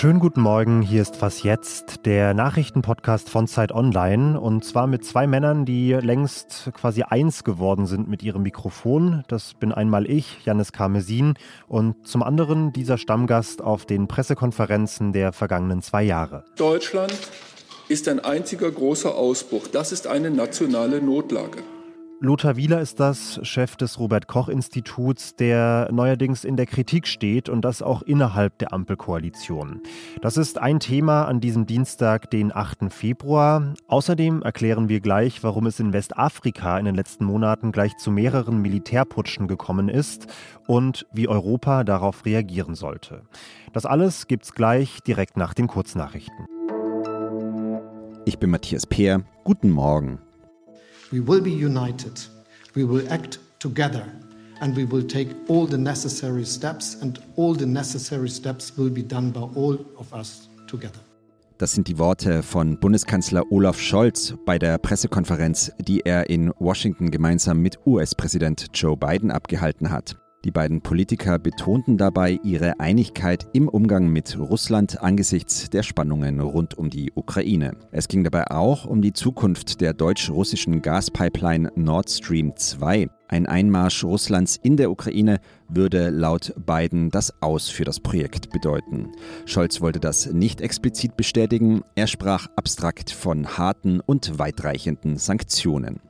Schönen guten Morgen, hier ist Was Jetzt, der Nachrichtenpodcast von Zeit Online und zwar mit zwei Männern, die längst quasi eins geworden sind mit ihrem Mikrofon. Das bin einmal ich, Janis Karmesin und zum anderen dieser Stammgast auf den Pressekonferenzen der vergangenen zwei Jahre. Deutschland ist ein einziger großer Ausbruch. Das ist eine nationale Notlage. Lothar Wieler ist das, Chef des Robert Koch Instituts, der neuerdings in der Kritik steht und das auch innerhalb der Ampelkoalition. Das ist ein Thema an diesem Dienstag, den 8. Februar. Außerdem erklären wir gleich, warum es in Westafrika in den letzten Monaten gleich zu mehreren Militärputschen gekommen ist und wie Europa darauf reagieren sollte. Das alles gibt's gleich direkt nach den Kurznachrichten. Ich bin Matthias Peer. Guten Morgen. We will be united. We will act together. And we will take all the necessary steps, and all the necessary steps will be done by all of us together. Das sind die Worte von Bundeskanzler Olaf Scholz bei der Pressekonferenz, die er in Washington gemeinsam mit US-Präsident Joe Biden abgehalten hat. Die beiden Politiker betonten dabei ihre Einigkeit im Umgang mit Russland angesichts der Spannungen rund um die Ukraine. Es ging dabei auch um die Zukunft der deutsch-russischen Gaspipeline Nord Stream 2. Ein Einmarsch Russlands in der Ukraine würde laut Biden das Aus für das Projekt bedeuten. Scholz wollte das nicht explizit bestätigen, er sprach abstrakt von harten und weitreichenden Sanktionen.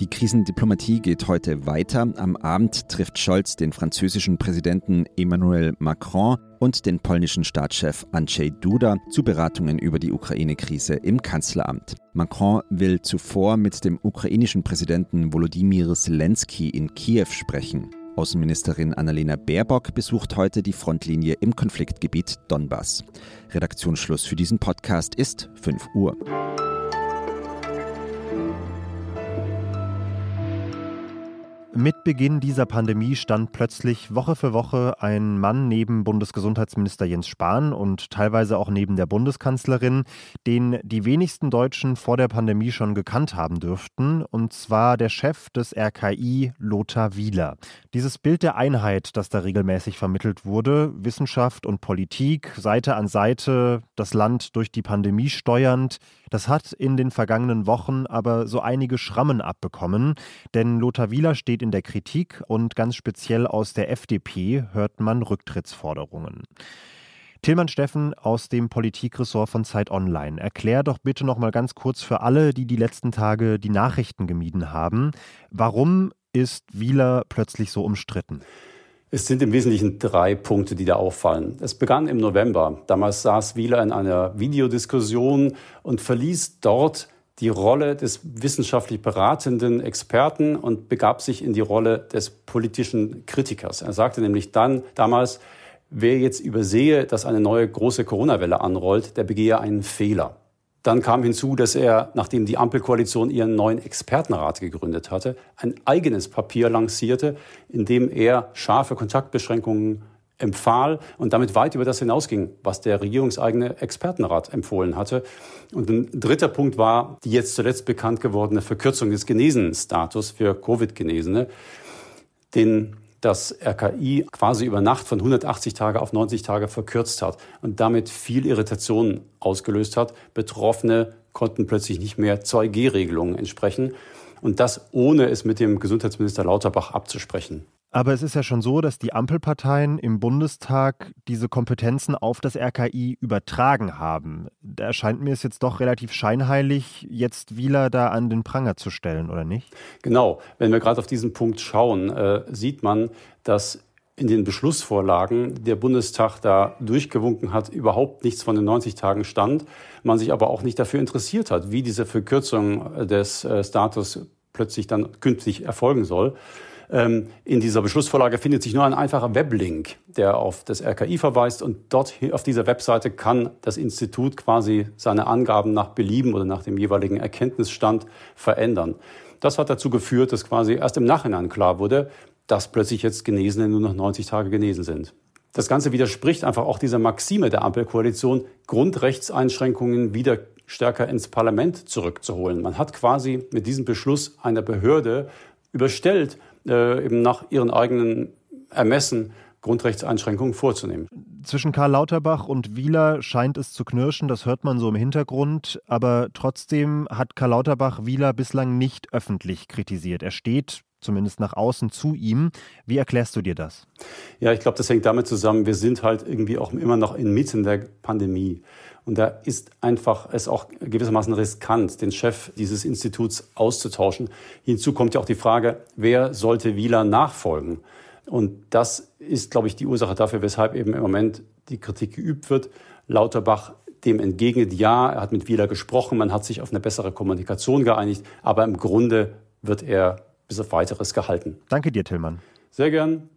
Die Krisendiplomatie geht heute weiter. Am Abend trifft Scholz den französischen Präsidenten Emmanuel Macron und den polnischen Staatschef Andrzej Duda zu Beratungen über die Ukraine-Krise im Kanzleramt. Macron will zuvor mit dem ukrainischen Präsidenten Volodymyr Zelensky in Kiew sprechen. Außenministerin Annalena Baerbock besucht heute die Frontlinie im Konfliktgebiet Donbass. Redaktionsschluss für diesen Podcast ist 5 Uhr. Mit Beginn dieser Pandemie stand plötzlich Woche für Woche ein Mann neben Bundesgesundheitsminister Jens Spahn und teilweise auch neben der Bundeskanzlerin, den die wenigsten Deutschen vor der Pandemie schon gekannt haben dürften, und zwar der Chef des RKI, Lothar Wieler. Dieses Bild der Einheit, das da regelmäßig vermittelt wurde, Wissenschaft und Politik, Seite an Seite, das Land durch die Pandemie steuernd, das hat in den vergangenen Wochen aber so einige Schrammen abbekommen, denn Lothar Wieler steht in der Kritik und ganz speziell aus der FDP hört man Rücktrittsforderungen. Tillmann Steffen aus dem Politikressort von Zeit Online. Erklär doch bitte noch mal ganz kurz für alle, die die letzten Tage die Nachrichten gemieden haben, warum ist Wieler plötzlich so umstritten? Es sind im Wesentlichen drei Punkte, die da auffallen. Es begann im November. Damals saß Wieler in einer Videodiskussion und verließ dort die Rolle des wissenschaftlich beratenden Experten und begab sich in die Rolle des politischen Kritikers. Er sagte nämlich dann damals, wer jetzt übersehe, dass eine neue große Corona-Welle anrollt, der begehe einen Fehler. Dann kam hinzu, dass er, nachdem die Ampelkoalition ihren neuen Expertenrat gegründet hatte, ein eigenes Papier lancierte, in dem er scharfe Kontaktbeschränkungen empfahl und damit weit über das hinausging, was der regierungseigene Expertenrat empfohlen hatte. Und ein dritter Punkt war die jetzt zuletzt bekannt gewordene Verkürzung des Genesenenstatus für Covid-Genesene, den das RKI quasi über Nacht von 180 Tage auf 90 Tage verkürzt hat und damit viel Irritation ausgelöst hat. Betroffene konnten plötzlich nicht mehr 2G-Regelungen entsprechen und das ohne es mit dem Gesundheitsminister Lauterbach abzusprechen. Aber es ist ja schon so, dass die Ampelparteien im Bundestag diese Kompetenzen auf das RKI übertragen haben. Da erscheint mir es jetzt doch relativ scheinheilig, jetzt Wieler da an den Pranger zu stellen, oder nicht? Genau. Wenn wir gerade auf diesen Punkt schauen, äh, sieht man, dass in den Beschlussvorlagen der Bundestag da durchgewunken hat, überhaupt nichts von den 90 Tagen stand, man sich aber auch nicht dafür interessiert hat, wie diese Verkürzung des äh, Status plötzlich dann künftig erfolgen soll. Ähm, in dieser Beschlussvorlage findet sich nur ein einfacher Weblink, der auf das RKI verweist und dort auf dieser Webseite kann das Institut quasi seine Angaben nach Belieben oder nach dem jeweiligen Erkenntnisstand verändern. Das hat dazu geführt, dass quasi erst im Nachhinein klar wurde, dass plötzlich jetzt Genesene nur noch 90 Tage genesen sind. Das Ganze widerspricht einfach auch dieser Maxime der Ampelkoalition, Grundrechtseinschränkungen wieder stärker ins Parlament zurückzuholen. Man hat quasi mit diesem Beschluss einer Behörde überstellt, äh, eben nach ihren eigenen Ermessen Grundrechtseinschränkungen vorzunehmen. Zwischen Karl Lauterbach und Wieler scheint es zu knirschen, das hört man so im Hintergrund, aber trotzdem hat Karl Lauterbach Wieler bislang nicht öffentlich kritisiert. Er steht zumindest nach außen zu ihm. Wie erklärst du dir das? Ja, ich glaube, das hängt damit zusammen, wir sind halt irgendwie auch immer noch inmitten der Pandemie. Und da ist einfach es auch gewissermaßen riskant, den Chef dieses Instituts auszutauschen. Hinzu kommt ja auch die Frage, wer sollte Wieler nachfolgen? Und das ist, glaube ich, die Ursache dafür, weshalb eben im Moment die Kritik geübt wird. Lauterbach dem entgegnet, ja, er hat mit Wieler gesprochen, man hat sich auf eine bessere Kommunikation geeinigt, aber im Grunde wird er bis auf weiteres gehalten. Danke dir, Tillmann. Sehr gern.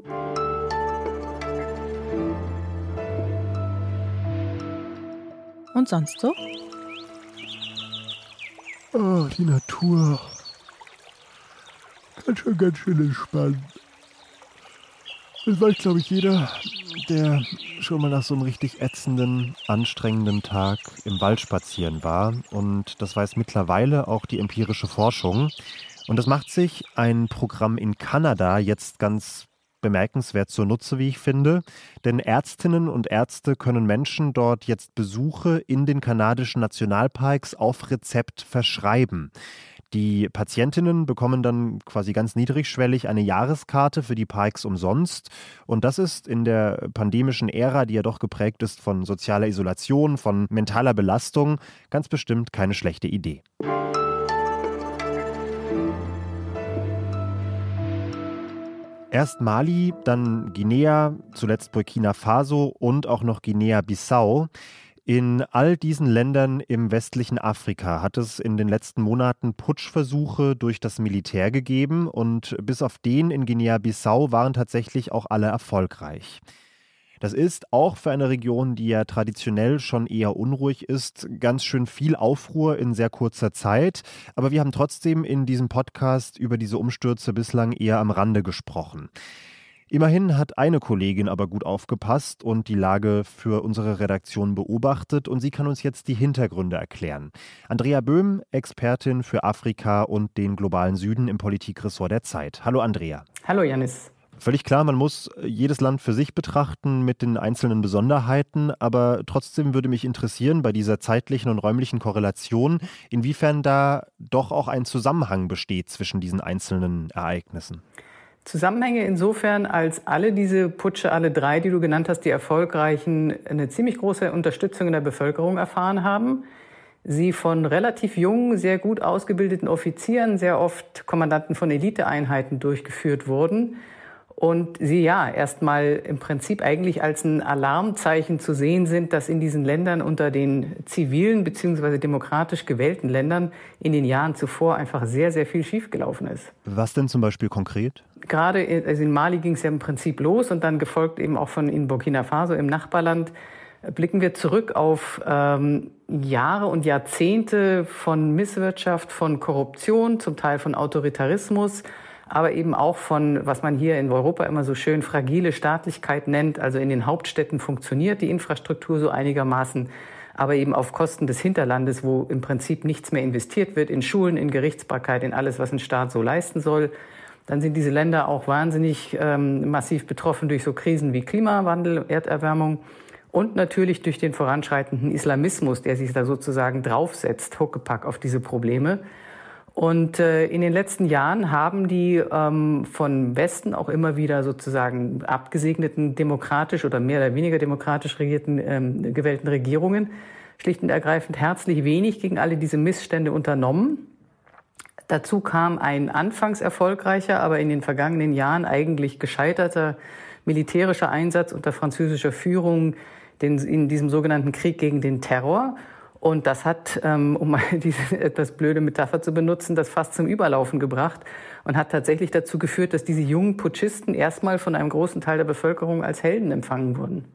Und sonst so? Oh, die Natur. Ganz schön, ganz schön entspannt. Das weiß, glaube ich, jeder, der schon mal nach so einem richtig ätzenden, anstrengenden Tag im Wald spazieren war. Und das weiß mittlerweile auch die empirische Forschung. Und das macht sich ein Programm in Kanada jetzt ganz bemerkenswert zunutze, wie ich finde. Denn Ärztinnen und Ärzte können Menschen dort jetzt Besuche in den kanadischen Nationalparks auf Rezept verschreiben. Die Patientinnen bekommen dann quasi ganz niedrigschwellig eine Jahreskarte für die Parks umsonst. Und das ist in der pandemischen Ära, die ja doch geprägt ist von sozialer Isolation, von mentaler Belastung, ganz bestimmt keine schlechte Idee. Erst Mali, dann Guinea, zuletzt Burkina Faso und auch noch Guinea-Bissau. In all diesen Ländern im westlichen Afrika hat es in den letzten Monaten Putschversuche durch das Militär gegeben und bis auf den in Guinea-Bissau waren tatsächlich auch alle erfolgreich. Das ist auch für eine Region, die ja traditionell schon eher unruhig ist, ganz schön viel Aufruhr in sehr kurzer Zeit. Aber wir haben trotzdem in diesem Podcast über diese Umstürze bislang eher am Rande gesprochen. Immerhin hat eine Kollegin aber gut aufgepasst und die Lage für unsere Redaktion beobachtet und sie kann uns jetzt die Hintergründe erklären. Andrea Böhm, Expertin für Afrika und den globalen Süden im Politikressort der Zeit. Hallo Andrea. Hallo Janis. Völlig klar, man muss jedes Land für sich betrachten mit den einzelnen Besonderheiten, aber trotzdem würde mich interessieren bei dieser zeitlichen und räumlichen Korrelation, inwiefern da doch auch ein Zusammenhang besteht zwischen diesen einzelnen Ereignissen. Zusammenhänge insofern, als alle diese Putsche, alle drei, die du genannt hast, die erfolgreichen, eine ziemlich große Unterstützung in der Bevölkerung erfahren haben. Sie von relativ jungen, sehr gut ausgebildeten Offizieren, sehr oft Kommandanten von Eliteeinheiten durchgeführt wurden und sie ja erstmal im Prinzip eigentlich als ein Alarmzeichen zu sehen sind, dass in diesen Ländern unter den zivilen bzw. demokratisch gewählten Ländern in den Jahren zuvor einfach sehr, sehr viel schiefgelaufen ist. Was denn zum Beispiel konkret? Gerade also in Mali ging es ja im Prinzip los und dann gefolgt eben auch von in Burkina Faso im Nachbarland blicken wir zurück auf ähm, Jahre und Jahrzehnte von Misswirtschaft, von Korruption, zum Teil von Autoritarismus aber eben auch von, was man hier in Europa immer so schön fragile Staatlichkeit nennt. Also in den Hauptstädten funktioniert die Infrastruktur so einigermaßen, aber eben auf Kosten des Hinterlandes, wo im Prinzip nichts mehr investiert wird, in Schulen, in Gerichtsbarkeit, in alles, was ein Staat so leisten soll. Dann sind diese Länder auch wahnsinnig ähm, massiv betroffen durch so Krisen wie Klimawandel, Erderwärmung und natürlich durch den voranschreitenden Islamismus, der sich da sozusagen draufsetzt, Huckepack auf diese Probleme. Und äh, in den letzten Jahren haben die ähm, von Westen auch immer wieder sozusagen abgesegneten demokratisch oder mehr oder weniger demokratisch regierten ähm, gewählten Regierungen schlicht und ergreifend herzlich wenig gegen alle diese Missstände unternommen. Dazu kam ein anfangs erfolgreicher, aber in den vergangenen Jahren eigentlich gescheiterter militärischer Einsatz unter französischer Führung in diesem sogenannten Krieg gegen den Terror. Und das hat, ähm, um mal diese etwas blöde Metapher zu benutzen, das fast zum Überlaufen gebracht und hat tatsächlich dazu geführt, dass diese jungen Putschisten erstmal von einem großen Teil der Bevölkerung als Helden empfangen wurden.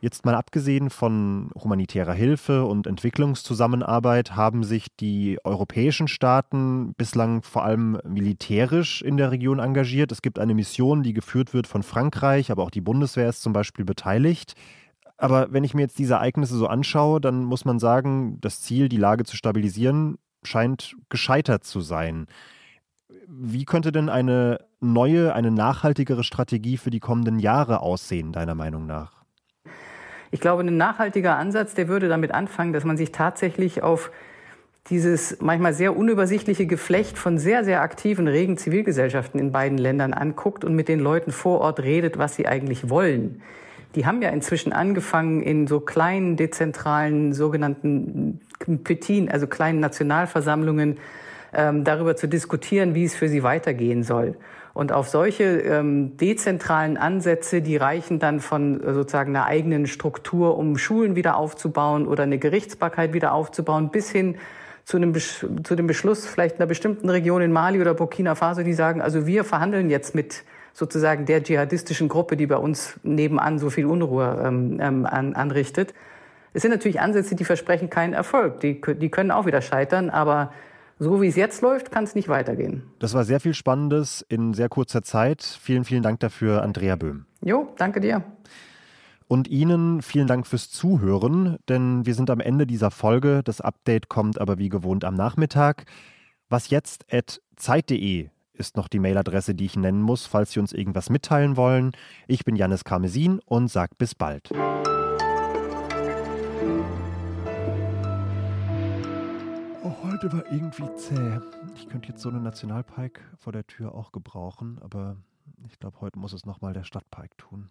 Jetzt mal abgesehen von humanitärer Hilfe und Entwicklungszusammenarbeit haben sich die europäischen Staaten bislang vor allem militärisch in der Region engagiert. Es gibt eine Mission, die geführt wird von Frankreich, aber auch die Bundeswehr ist zum Beispiel beteiligt. Aber wenn ich mir jetzt diese Ereignisse so anschaue, dann muss man sagen, das Ziel, die Lage zu stabilisieren, scheint gescheitert zu sein. Wie könnte denn eine neue, eine nachhaltigere Strategie für die kommenden Jahre aussehen, deiner Meinung nach? Ich glaube, ein nachhaltiger Ansatz, der würde damit anfangen, dass man sich tatsächlich auf dieses manchmal sehr unübersichtliche Geflecht von sehr, sehr aktiven, regen Zivilgesellschaften in beiden Ländern anguckt und mit den Leuten vor Ort redet, was sie eigentlich wollen. Die haben ja inzwischen angefangen, in so kleinen, dezentralen, sogenannten Petin, also kleinen Nationalversammlungen, ähm, darüber zu diskutieren, wie es für sie weitergehen soll. Und auf solche ähm, dezentralen Ansätze, die reichen dann von sozusagen einer eigenen Struktur, um Schulen wieder aufzubauen oder eine Gerichtsbarkeit wieder aufzubauen, bis hin zu, einem zu dem Beschluss vielleicht einer bestimmten Region in Mali oder Burkina Faso, die sagen, also wir verhandeln jetzt mit sozusagen der dschihadistischen Gruppe, die bei uns nebenan so viel Unruhe ähm, ähm an, anrichtet. Es sind natürlich Ansätze, die versprechen keinen Erfolg. Die, die können auch wieder scheitern, aber so wie es jetzt läuft, kann es nicht weitergehen. Das war sehr viel Spannendes in sehr kurzer Zeit. Vielen, vielen Dank dafür, Andrea Böhm. Jo, danke dir. Und Ihnen vielen Dank fürs Zuhören, denn wir sind am Ende dieser Folge. Das Update kommt aber wie gewohnt am Nachmittag. Was jetzt at zeit.de ist noch die Mailadresse, die ich nennen muss, falls Sie uns irgendwas mitteilen wollen. Ich bin Janis Karmesin und sag bis bald. Oh, heute war irgendwie zäh. Ich könnte jetzt so eine Nationalpark vor der Tür auch gebrauchen, aber ich glaube, heute muss es nochmal der Stadtpark tun.